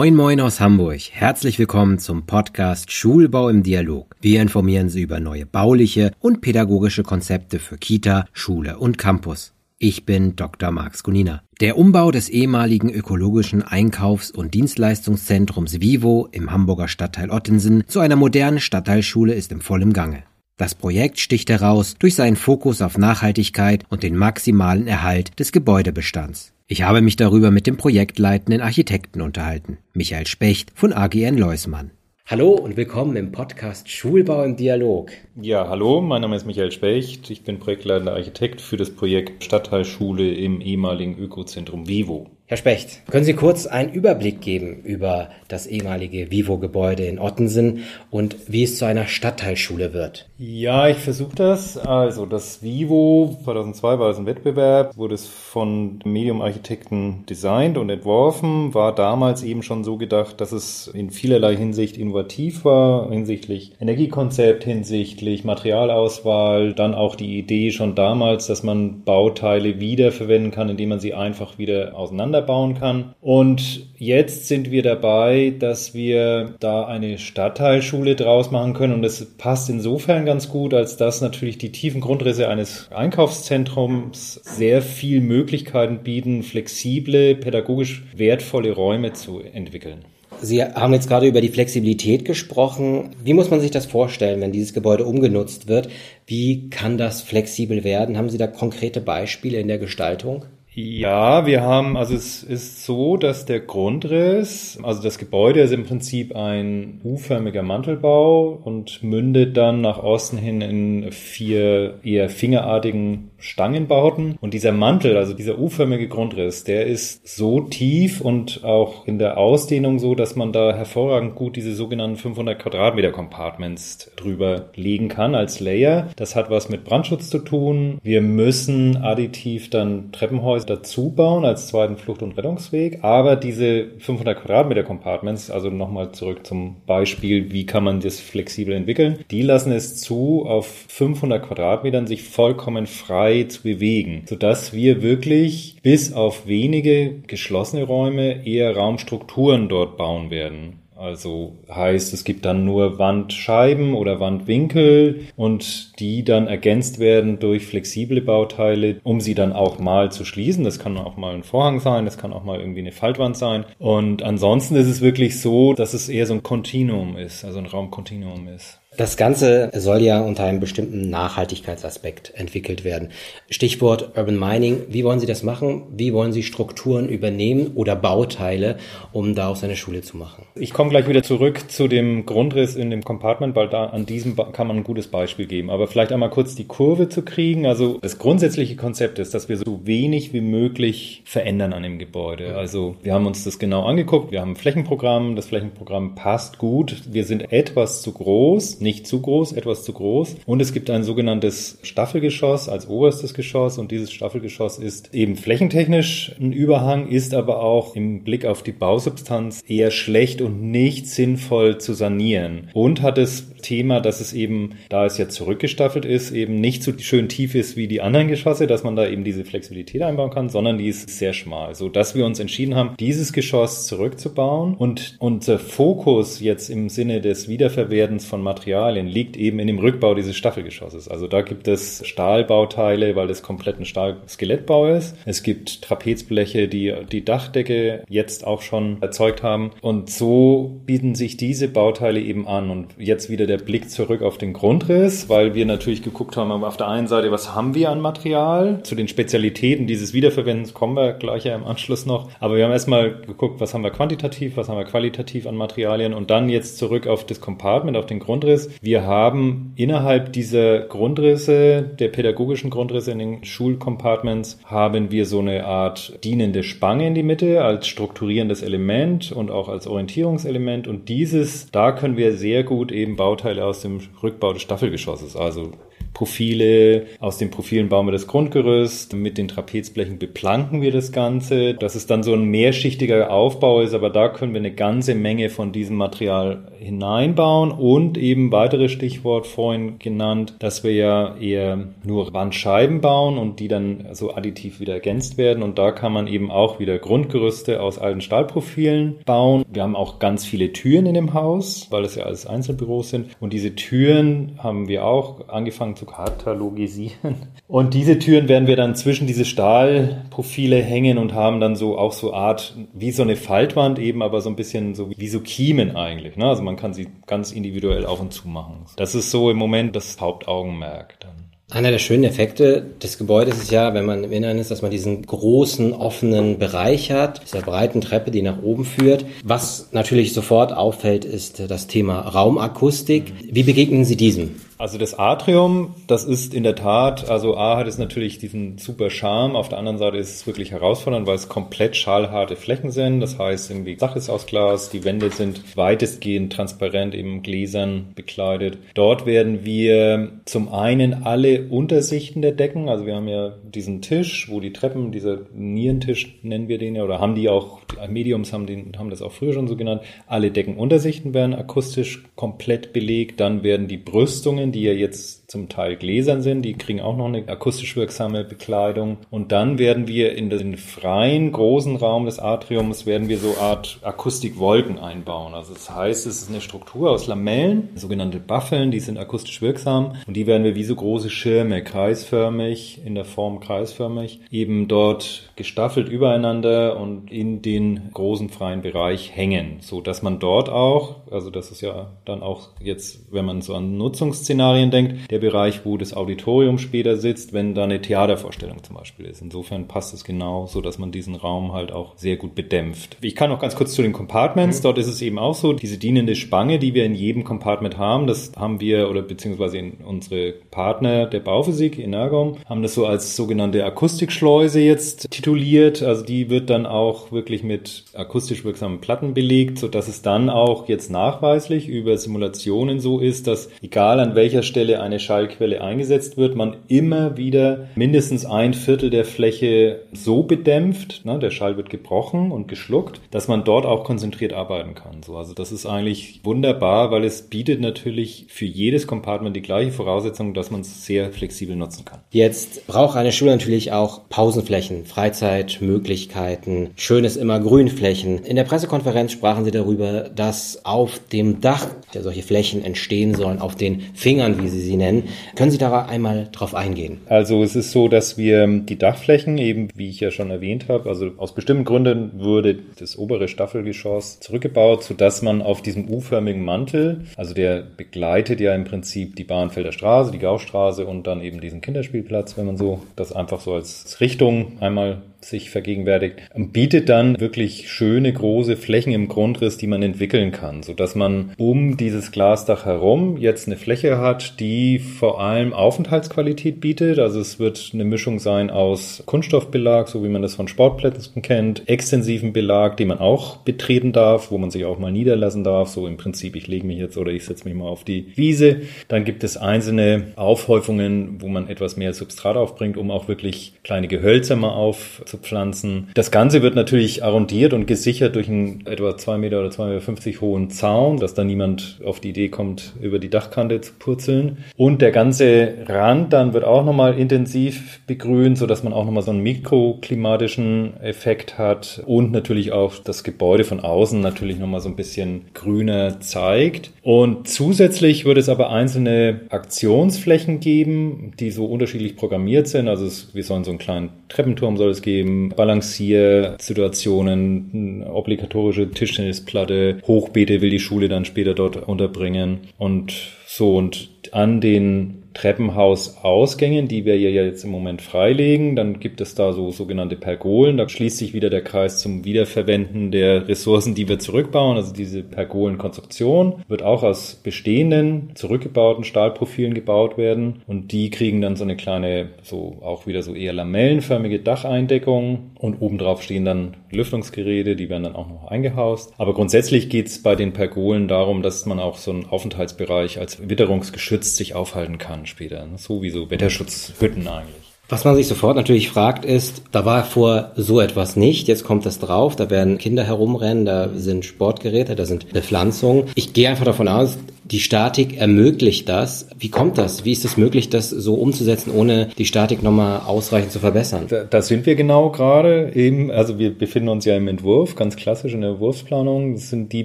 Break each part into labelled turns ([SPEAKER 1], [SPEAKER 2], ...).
[SPEAKER 1] Moin Moin aus Hamburg. Herzlich willkommen zum Podcast Schulbau im Dialog. Wir informieren Sie über neue bauliche und pädagogische Konzepte für Kita, Schule und Campus. Ich bin Dr. Marx Gunina. Der Umbau des ehemaligen ökologischen Einkaufs- und Dienstleistungszentrums Vivo im Hamburger Stadtteil Ottensen zu einer modernen Stadtteilschule ist im vollen Gange. Das Projekt sticht heraus durch seinen Fokus auf Nachhaltigkeit und den maximalen Erhalt des Gebäudebestands. Ich habe mich darüber mit dem projektleitenden Architekten unterhalten, Michael Specht von AGN Leusmann. Hallo und willkommen im Podcast Schulbau im Dialog.
[SPEAKER 2] Ja, hallo, mein Name ist Michael Specht. Ich bin projektleitender Architekt für das Projekt Stadtteilschule im ehemaligen Ökozentrum Vivo.
[SPEAKER 1] Herr Specht, können Sie kurz einen Überblick geben über das ehemalige Vivo-Gebäude in Ottensen und wie es zu einer Stadtteilschule wird?
[SPEAKER 2] Ja, ich versuche das. Also das Vivo 2002 war es ein Wettbewerb, wurde es von Medium-Architekten designt und entworfen, war damals eben schon so gedacht, dass es in vielerlei Hinsicht innovativ war, hinsichtlich Energiekonzept, hinsichtlich Materialauswahl, dann auch die Idee schon damals, dass man Bauteile wiederverwenden kann, indem man sie einfach wieder auseinander bauen kann. Und jetzt sind wir dabei, dass wir da eine Stadtteilschule draus machen können. Und es passt insofern ganz gut, als dass natürlich die tiefen Grundrisse eines Einkaufszentrums sehr viel Möglichkeiten bieten, flexible, pädagogisch wertvolle Räume zu entwickeln.
[SPEAKER 1] Sie haben jetzt gerade über die Flexibilität gesprochen. Wie muss man sich das vorstellen, wenn dieses Gebäude umgenutzt wird? Wie kann das flexibel werden? Haben Sie da konkrete Beispiele in der Gestaltung?
[SPEAKER 2] Ja, wir haben, also es ist so, dass der Grundriss, also das Gebäude ist im Prinzip ein U-förmiger Mantelbau und mündet dann nach Osten hin in vier eher fingerartigen Stangenbauten. Und dieser Mantel, also dieser U-förmige Grundriss, der ist so tief und auch in der Ausdehnung so, dass man da hervorragend gut diese sogenannten 500 Quadratmeter Compartments drüber legen kann als Layer. Das hat was mit Brandschutz zu tun. Wir müssen additiv dann Treppenhäuser dazu bauen als zweiten Flucht- und Rettungsweg. Aber diese 500 Quadratmeter Compartments, also nochmal zurück zum Beispiel, wie kann man das flexibel entwickeln, die lassen es zu, auf 500 Quadratmetern sich vollkommen frei zu bewegen, sodass wir wirklich bis auf wenige geschlossene Räume eher Raumstrukturen dort bauen werden. Also heißt, es gibt dann nur Wandscheiben oder Wandwinkel und die dann ergänzt werden durch flexible Bauteile, um sie dann auch mal zu schließen. Das kann auch mal ein Vorhang sein, das kann auch mal irgendwie eine Faltwand sein. Und ansonsten ist es wirklich so, dass es eher so ein Kontinuum ist, also ein Raumkontinuum ist.
[SPEAKER 1] Das Ganze soll ja unter einem bestimmten Nachhaltigkeitsaspekt entwickelt werden. Stichwort Urban Mining. Wie wollen Sie das machen? Wie wollen Sie Strukturen übernehmen oder Bauteile, um daraus eine Schule zu machen?
[SPEAKER 2] Ich komme gleich wieder zurück zu dem Grundriss in dem Compartment, weil da an diesem kann man ein gutes Beispiel geben. Aber vielleicht einmal kurz die Kurve zu kriegen. Also das grundsätzliche Konzept ist, dass wir so wenig wie möglich verändern an dem Gebäude. Also wir haben uns das genau angeguckt. Wir haben ein Flächenprogramm. Das Flächenprogramm passt gut. Wir sind etwas zu groß nicht zu groß, etwas zu groß. Und es gibt ein sogenanntes Staffelgeschoss als oberstes Geschoss und dieses Staffelgeschoss ist eben flächentechnisch ein Überhang, ist aber auch im Blick auf die Bausubstanz eher schlecht und nicht sinnvoll zu sanieren. Und hat das Thema, dass es eben, da es ja zurückgestaffelt ist, eben nicht so schön tief ist wie die anderen Geschosse, dass man da eben diese Flexibilität einbauen kann, sondern die ist sehr schmal, so dass wir uns entschieden haben, dieses Geschoss zurückzubauen und unser Fokus jetzt im Sinne des Wiederverwerdens von Materialien Materialien liegt eben in dem Rückbau dieses Staffelgeschosses. Also da gibt es Stahlbauteile, weil das komplett ein Stahlskelettbau ist. Es gibt Trapezbleche, die die Dachdecke jetzt auch schon erzeugt haben. Und so bieten sich diese Bauteile eben an. Und jetzt wieder der Blick zurück auf den Grundriss, weil wir natürlich geguckt haben, auf der einen Seite, was haben wir an Material? Zu den Spezialitäten dieses Wiederverwendens kommen wir gleich ja im Anschluss noch. Aber wir haben erstmal geguckt, was haben wir quantitativ, was haben wir qualitativ an Materialien und dann jetzt zurück auf das Compartment, auf den Grundriss ist, wir haben innerhalb dieser Grundrisse, der pädagogischen Grundrisse in den Schulcompartments, haben wir so eine Art dienende Spange in die Mitte als strukturierendes Element und auch als Orientierungselement. Und dieses, da können wir sehr gut eben Bauteile aus dem Rückbau des Staffelgeschosses, also Profile. Aus den Profilen bauen wir das Grundgerüst. Mit den Trapezblechen beplanken wir das Ganze. Dass es dann so ein mehrschichtiger Aufbau ist, aber da können wir eine ganze Menge von diesem Material hineinbauen und eben weitere Stichwort vorhin genannt, dass wir ja eher nur Wandscheiben bauen und die dann so additiv wieder ergänzt werden und da kann man eben auch wieder Grundgerüste aus alten Stahlprofilen bauen. Wir haben auch ganz viele Türen in dem Haus, weil es ja alles Einzelbüros sind und diese Türen haben wir auch angefangen zu katalogisieren und diese Türen werden wir dann zwischen diese Stahlprofile hängen und haben dann so auch so Art wie so eine Faltwand eben, aber so ein bisschen so wie so Kiemen eigentlich. Ne? Also man kann sie ganz individuell auf und zu machen. Das ist so im Moment das Hauptaugenmerk dann.
[SPEAKER 1] Einer der schönen Effekte des Gebäudes ist ja, wenn man im Inneren ist, dass man diesen großen offenen Bereich hat, dieser breiten Treppe, die nach oben führt. Was natürlich sofort auffällt, ist das Thema Raumakustik. Wie begegnen Sie diesem?
[SPEAKER 2] Also das Atrium, das ist in der Tat, also A hat es natürlich diesen super Charme, auf der anderen Seite ist es wirklich herausfordernd, weil es komplett schallharte Flächen sind. Das heißt, irgendwie Dach ist aus Glas, die Wände sind weitestgehend transparent, eben Gläsern bekleidet. Dort werden wir zum einen alle Untersichten der Decken, also wir haben ja diesen Tisch, wo die Treppen, dieser Nierentisch nennen wir den ja, oder haben die auch, die Mediums haben, den, haben das auch früher schon so genannt, alle Deckenuntersichten werden akustisch komplett belegt, dann werden die Brüstungen die ja jetzt zum Teil gläsern sind, die kriegen auch noch eine akustisch wirksame Bekleidung. Und dann werden wir in den freien, großen Raum des Atriums, werden wir so Art Akustikwolken einbauen. Also das heißt, es ist eine Struktur aus Lamellen, sogenannte Buffeln, die sind akustisch wirksam. Und die werden wir wie so große Schirme, kreisförmig, in der Form kreisförmig, eben dort gestaffelt übereinander und in den großen freien Bereich hängen, so dass man dort auch, also das ist ja dann auch jetzt, wenn man so an Nutzungsszenarien Szenarien denkt, der Bereich, wo das Auditorium später sitzt, wenn da eine Theatervorstellung zum Beispiel ist. Insofern passt es genau so, dass man diesen Raum halt auch sehr gut bedämpft. Ich kann noch ganz kurz zu den Compartments. Mhm. Dort ist es eben auch so, diese dienende Spange, die wir in jedem Compartment haben, das haben wir oder beziehungsweise in unsere Partner der Bauphysik, Energom, haben das so als sogenannte Akustikschleuse jetzt tituliert. Also die wird dann auch wirklich mit akustisch wirksamen Platten belegt, so dass es dann auch jetzt nachweislich über Simulationen so ist, dass egal an welcher Stelle eine Schallquelle eingesetzt wird, man immer wieder mindestens ein Viertel der Fläche so bedämpft, ne, der Schall wird gebrochen und geschluckt, dass man dort auch konzentriert arbeiten kann. So, also das ist eigentlich wunderbar, weil es bietet natürlich für jedes Compartment die gleiche Voraussetzung, dass man es sehr flexibel nutzen kann.
[SPEAKER 1] Jetzt braucht eine Schule natürlich auch Pausenflächen, Freizeitmöglichkeiten, schönes immer Grünflächen. In der Pressekonferenz sprachen Sie darüber, dass auf dem Dach solche Flächen entstehen sollen, auf den Fingern, wie Sie sie nennen. Können Sie da einmal drauf eingehen?
[SPEAKER 2] Also es ist so, dass wir die Dachflächen eben, wie ich ja schon erwähnt habe, also aus bestimmten Gründen wurde das obere Staffelgeschoss zurückgebaut, sodass man auf diesem U-förmigen Mantel, also der begleitet ja im Prinzip die Bahnfelder Straße, die Gaustraße und dann eben diesen Kinderspielplatz, wenn man so das einfach so als Richtung einmal sich vergegenwärtigt, bietet dann wirklich schöne große Flächen im Grundriss, die man entwickeln kann, so dass man um dieses Glasdach herum jetzt eine Fläche hat, die vor allem Aufenthaltsqualität bietet. Also es wird eine Mischung sein aus Kunststoffbelag, so wie man das von Sportplätzen kennt, extensiven Belag, den man auch betreten darf, wo man sich auch mal niederlassen darf. So im Prinzip, ich lege mich jetzt oder ich setze mich mal auf die Wiese. Dann gibt es einzelne Aufhäufungen, wo man etwas mehr Substrat aufbringt, um auch wirklich kleine Gehölze mal auf zu pflanzen. Das Ganze wird natürlich arrondiert und gesichert durch einen etwa zwei Meter oder zwei Meter fünfzig hohen Zaun, dass da niemand auf die Idee kommt, über die Dachkante zu purzeln. Und der ganze Rand dann wird auch nochmal intensiv begrünt, so dass man auch nochmal so einen mikroklimatischen Effekt hat und natürlich auch das Gebäude von außen natürlich nochmal so ein bisschen grüner zeigt. Und zusätzlich wird es aber einzelne Aktionsflächen geben, die so unterschiedlich programmiert sind. Also es, wir sollen so einen kleinen Treppenturm soll es geben Balanciersituationen, obligatorische Tischtennisplatte, Hochbeete will die Schule dann später dort unterbringen und so. Und an den Treppenhausausgängen, die wir ja jetzt im Moment freilegen. Dann gibt es da so sogenannte Pergolen. Da schließt sich wieder der Kreis zum Wiederverwenden der Ressourcen, die wir zurückbauen. Also diese Pergolenkonstruktion wird auch aus bestehenden, zurückgebauten Stahlprofilen gebaut werden. Und die kriegen dann so eine kleine, so auch wieder so eher lamellenförmige Dacheindeckung. Und obendrauf stehen dann Lüftungsgeräte, die werden dann auch noch eingehaust. Aber grundsätzlich geht es bei den Pergolen darum, dass man auch so einen Aufenthaltsbereich als witterungsgeschützt sich aufhalten kann. später. Ne? So wie so Wetterschutzhütten eigentlich.
[SPEAKER 1] Was man sich sofort natürlich fragt ist, da war vor so etwas nicht, jetzt kommt das drauf, da werden Kinder herumrennen, da sind Sportgeräte, da sind Bepflanzungen. Ich gehe einfach davon aus, die Statik ermöglicht das. Wie kommt das? Wie ist es möglich, das so umzusetzen, ohne die Statik nochmal ausreichend zu verbessern?
[SPEAKER 2] Da, da, sind wir genau gerade eben. Also wir befinden uns ja im Entwurf, ganz klassisch in der Entwurfsplanung. Das sind die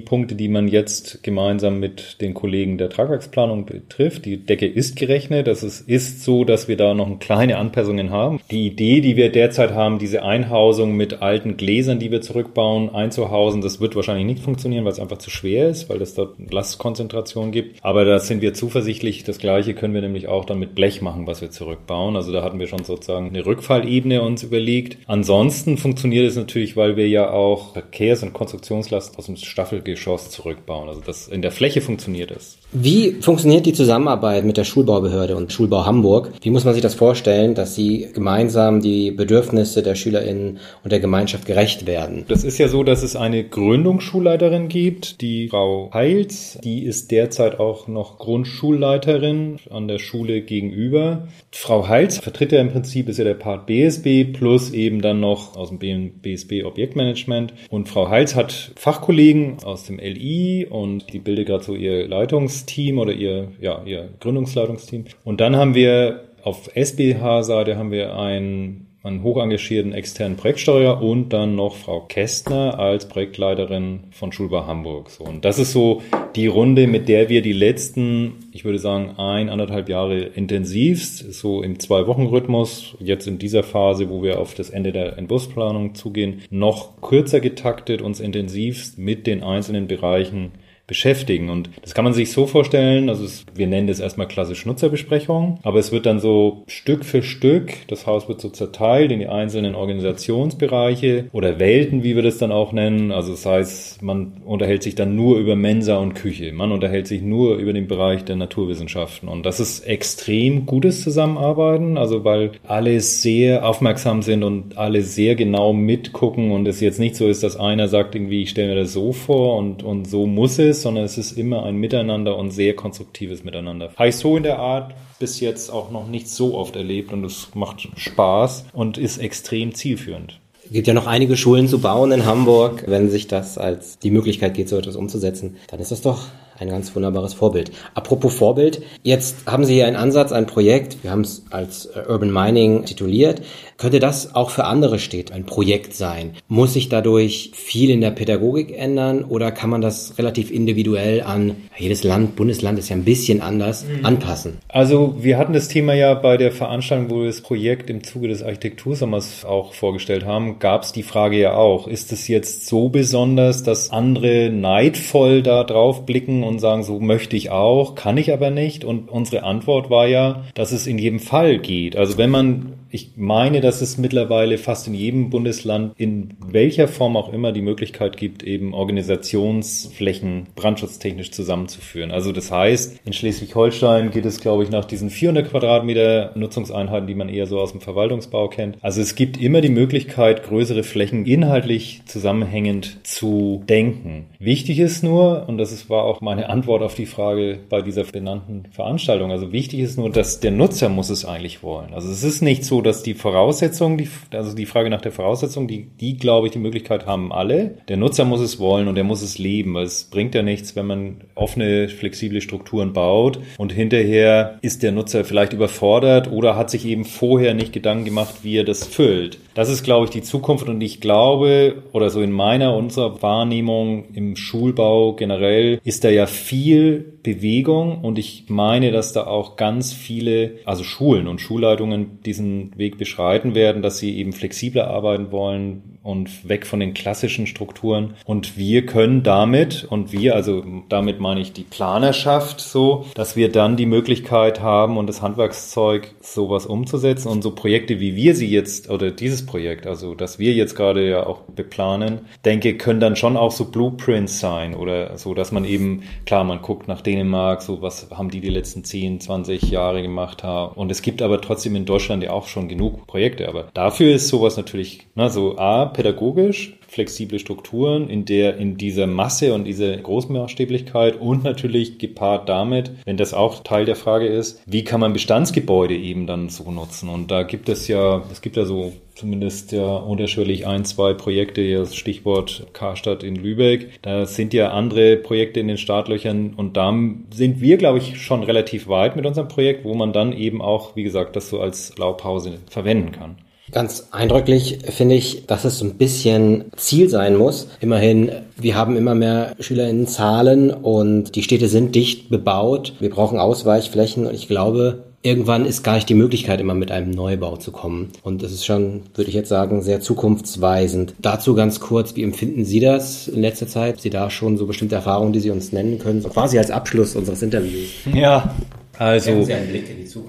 [SPEAKER 2] Punkte, die man jetzt gemeinsam mit den Kollegen der Tragwerksplanung betrifft. Die Decke ist gerechnet. Das ist, ist so, dass wir da noch kleine Anpassungen haben. Die Idee, die wir derzeit haben, diese Einhausung mit alten Gläsern, die wir zurückbauen, einzuhausen, das wird wahrscheinlich nicht funktionieren, weil es einfach zu schwer ist, weil es dort Lastkonzentration gibt gibt. Aber da sind wir zuversichtlich. Das Gleiche können wir nämlich auch dann mit Blech machen, was wir zurückbauen. Also da hatten wir schon sozusagen eine Rückfallebene uns überlegt. Ansonsten funktioniert es natürlich, weil wir ja auch Verkehrs- und Konstruktionslast aus dem Staffelgeschoss zurückbauen. Also das in der Fläche funktioniert es.
[SPEAKER 1] Wie funktioniert die Zusammenarbeit mit der Schulbaubehörde und Schulbau Hamburg? Wie muss man sich das vorstellen, dass sie gemeinsam die Bedürfnisse der SchülerInnen und der Gemeinschaft gerecht werden?
[SPEAKER 2] Das ist ja so, dass es eine Gründungsschulleiterin gibt, die Frau Heils. Die ist derzeit auch noch Grundschulleiterin an der Schule gegenüber. Frau Heils vertritt ja im Prinzip, ist ja der Part BSB plus eben dann noch aus dem BSB Objektmanagement. Und Frau Heils hat Fachkollegen aus dem LI und die bildet gerade so ihr Leitungs Leitungsteam oder ihr, ja, ihr Gründungsleitungsteam. Und dann haben wir auf SBH-Seite haben wir einen, einen hoch engagierten externen Projektsteuer und dann noch Frau Kästner als Projektleiterin von Schulbar Hamburg. So, und das ist so die Runde, mit der wir die letzten, ich würde sagen, ein, anderthalb Jahre intensivst, so im Zwei-Wochen-Rhythmus, jetzt in dieser Phase, wo wir auf das Ende der Entwurfsplanung zugehen, noch kürzer getaktet, uns intensivst mit den einzelnen Bereichen beschäftigen. Und das kann man sich so vorstellen, also es, wir nennen das erstmal klassisch Nutzerbesprechung, aber es wird dann so Stück für Stück, das Haus wird so zerteilt in die einzelnen Organisationsbereiche oder Welten, wie wir das dann auch nennen. Also das heißt, man unterhält sich dann nur über Mensa und Küche, man unterhält sich nur über den Bereich der Naturwissenschaften. Und das ist extrem gutes Zusammenarbeiten, also weil alle sehr aufmerksam sind und alle sehr genau mitgucken und es jetzt nicht so ist, dass einer sagt irgendwie, ich stelle mir das so vor und, und so muss es, ist, sondern es ist immer ein Miteinander und sehr konstruktives Miteinander. Ich so in der Art bis jetzt auch noch nicht so oft erlebt und es macht Spaß und ist extrem zielführend.
[SPEAKER 1] Es gibt ja noch einige Schulen zu bauen in Hamburg. Wenn sich das als die Möglichkeit geht, so etwas umzusetzen, dann ist das doch ein ganz wunderbares Vorbild. Apropos Vorbild, jetzt haben Sie hier einen Ansatz, ein Projekt, wir haben es als Urban Mining tituliert. Könnte das auch für andere Städte ein Projekt sein? Muss sich dadurch viel in der Pädagogik ändern oder kann man das relativ individuell an jedes Land, Bundesland ist ja ein bisschen anders, mhm. anpassen?
[SPEAKER 2] Also wir hatten das Thema ja bei der Veranstaltung, wo wir das Projekt im Zuge des Architektursommers auch vorgestellt haben, gab es die Frage ja auch, ist es jetzt so besonders, dass andere neidvoll da drauf blicken und sagen, so möchte ich auch, kann ich aber nicht. Und unsere Antwort war ja, dass es in jedem Fall geht. Also wenn man ich meine, dass es mittlerweile fast in jedem Bundesland in welcher Form auch immer die Möglichkeit gibt, eben Organisationsflächen brandschutztechnisch zusammenzuführen. Also das heißt, in Schleswig-Holstein geht es, glaube ich, nach diesen 400 Quadratmeter Nutzungseinheiten, die man eher so aus dem Verwaltungsbau kennt. Also es gibt immer die Möglichkeit, größere Flächen inhaltlich zusammenhängend zu denken. Wichtig ist nur, und das war auch meine Antwort auf die Frage bei dieser benannten Veranstaltung, also wichtig ist nur, dass der Nutzer muss es eigentlich wollen. Also es ist nicht so, dass die Voraussetzungen, die, also die Frage nach der Voraussetzung, die, die glaube ich, die Möglichkeit haben alle. Der Nutzer muss es wollen und er muss es leben, weil es bringt ja nichts, wenn man offene, flexible Strukturen baut und hinterher ist der Nutzer vielleicht überfordert oder hat sich eben vorher nicht Gedanken gemacht, wie er das füllt. Das ist, glaube ich, die Zukunft und ich glaube, oder so in meiner, unserer Wahrnehmung im Schulbau generell, ist da ja viel Bewegung und ich meine, dass da auch ganz viele, also Schulen und Schulleitungen diesen Weg beschreiten werden, dass sie eben flexibler arbeiten wollen, und weg von den klassischen Strukturen. Und wir können damit, und wir, also damit meine ich die Planerschaft so, dass wir dann die Möglichkeit haben und das Handwerkszeug, sowas umzusetzen und so Projekte, wie wir sie jetzt, oder dieses Projekt, also das wir jetzt gerade ja auch beplanen, denke, können dann schon auch so Blueprints sein oder so, dass man eben, klar, man guckt nach Dänemark, so was haben die die letzten 10, 20 Jahre gemacht haben. Und es gibt aber trotzdem in Deutschland ja auch schon genug Projekte. Aber dafür ist sowas natürlich, na, so A, pädagogisch flexible Strukturen in der, in dieser Masse und dieser Großmaßstäblichkeit und natürlich gepaart damit, wenn das auch Teil der Frage ist, wie kann man Bestandsgebäude eben dann so nutzen? Und da gibt es ja, es gibt ja so zumindest ja unterschwellig ein, zwei Projekte, das Stichwort Karstadt in Lübeck. Da sind ja andere Projekte in den Startlöchern und da sind wir, glaube ich, schon relativ weit mit unserem Projekt, wo man dann eben auch, wie gesagt, das so als Blaupause verwenden kann.
[SPEAKER 1] Ganz eindrücklich finde ich, dass es so ein bisschen Ziel sein muss. Immerhin, wir haben immer mehr SchülerInnen-Zahlen und die Städte sind dicht bebaut. Wir brauchen Ausweichflächen und ich glaube, irgendwann ist gar nicht die Möglichkeit, immer mit einem Neubau zu kommen. Und das ist schon, würde ich jetzt sagen, sehr zukunftsweisend. Dazu ganz kurz, wie empfinden Sie das in letzter Zeit? Sie da schon so bestimmte Erfahrungen, die Sie uns nennen können? So quasi als Abschluss unseres Interviews.
[SPEAKER 2] Ja, also in,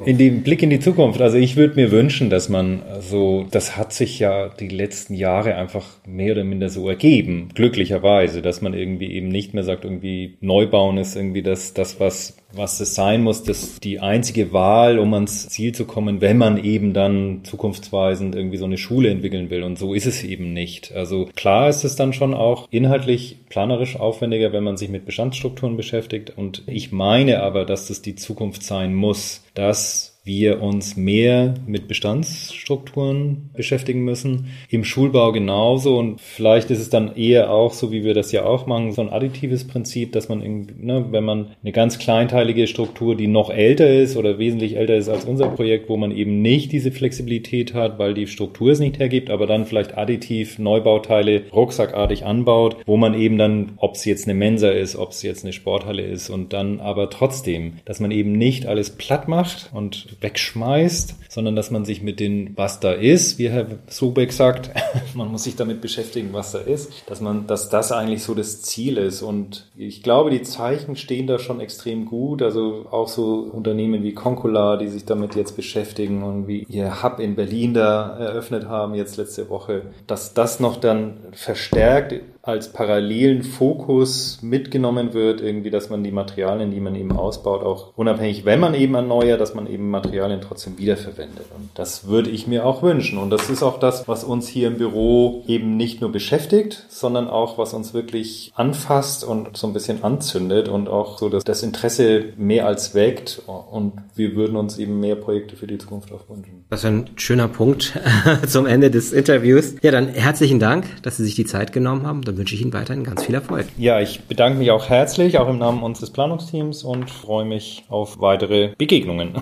[SPEAKER 2] in den Blick in die Zukunft. Also ich würde mir wünschen, dass man so, das hat sich ja die letzten Jahre einfach mehr oder minder so ergeben, glücklicherweise, dass man irgendwie eben nicht mehr sagt, irgendwie Neubauen ist irgendwie das, das was was es sein muss, dass die einzige Wahl, um ans Ziel zu kommen, wenn man eben dann zukunftsweisend irgendwie so eine Schule entwickeln will. Und so ist es eben nicht. Also klar ist es dann schon auch inhaltlich planerisch aufwendiger, wenn man sich mit Bestandsstrukturen beschäftigt. Und ich meine aber, dass das die Zukunft sein muss, dass wir uns mehr mit Bestandsstrukturen beschäftigen müssen. Im Schulbau genauso und vielleicht ist es dann eher auch so, wie wir das ja auch machen, so ein additives Prinzip, dass man, ne, wenn man eine ganz kleinteilige Struktur, die noch älter ist oder wesentlich älter ist als unser Projekt, wo man eben nicht diese Flexibilität hat, weil die Struktur es nicht hergibt, aber dann vielleicht additiv Neubauteile rucksackartig anbaut, wo man eben dann, ob es jetzt eine Mensa ist, ob es jetzt eine Sporthalle ist und dann aber trotzdem, dass man eben nicht alles platt macht und wegschmeißt, sondern dass man sich mit dem, was da ist, wie Herr Sobeck sagt, man muss sich damit beschäftigen, was da ist, dass man, dass das eigentlich so das Ziel ist. Und ich glaube, die Zeichen stehen da schon extrem gut. Also auch so Unternehmen wie Concula, die sich damit jetzt beschäftigen und wie ihr Hub in Berlin da eröffnet haben jetzt letzte Woche, dass das noch dann verstärkt als parallelen Fokus mitgenommen wird, irgendwie, dass man die Materialien, die man eben ausbaut, auch unabhängig, wenn man eben erneuert, dass man eben Materialien trotzdem wiederverwendet. Und das würde ich mir auch wünschen. Und das ist auch das, was uns hier im Büro eben nicht nur beschäftigt, sondern auch, was uns wirklich anfasst und so ein bisschen anzündet und auch so das, das Interesse mehr als weckt. Und wir würden uns eben mehr Projekte für die Zukunft auch wünschen.
[SPEAKER 1] Das ist ein schöner Punkt zum Ende des Interviews. Ja, dann herzlichen Dank, dass Sie sich die Zeit genommen haben wünsche ich Ihnen weiterhin ganz viel Erfolg.
[SPEAKER 2] Ja, ich bedanke mich auch herzlich, auch im Namen unseres Planungsteams und freue mich auf weitere Begegnungen.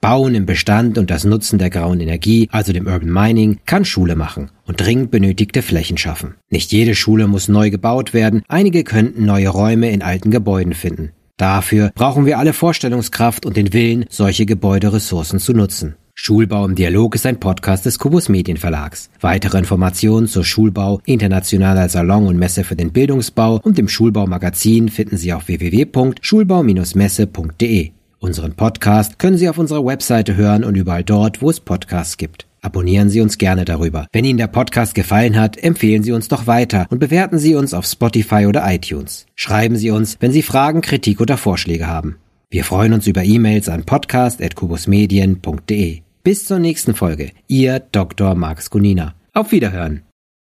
[SPEAKER 1] Bauen im Bestand und das Nutzen der grauen Energie, also dem Urban Mining, kann Schule machen und dringend benötigte Flächen schaffen. Nicht jede Schule muss neu gebaut werden, einige könnten neue Räume in alten Gebäuden finden. Dafür brauchen wir alle Vorstellungskraft und den Willen, solche Gebäuderessourcen zu nutzen. Schulbau im Dialog ist ein Podcast des Kubus Medienverlags. Weitere Informationen zur Schulbau, internationaler Salon und Messe für den Bildungsbau und dem Schulbaumagazin finden Sie auf www.schulbau-messe.de. Unseren Podcast können Sie auf unserer Webseite hören und überall dort, wo es Podcasts gibt. Abonnieren Sie uns gerne darüber. Wenn Ihnen der Podcast gefallen hat, empfehlen Sie uns doch weiter und bewerten Sie uns auf Spotify oder iTunes. Schreiben Sie uns, wenn Sie Fragen, Kritik oder Vorschläge haben. Wir freuen uns über E-Mails an podcast.kubusmedien.de. Bis zur nächsten Folge. Ihr Dr. Max Gunina. Auf Wiederhören.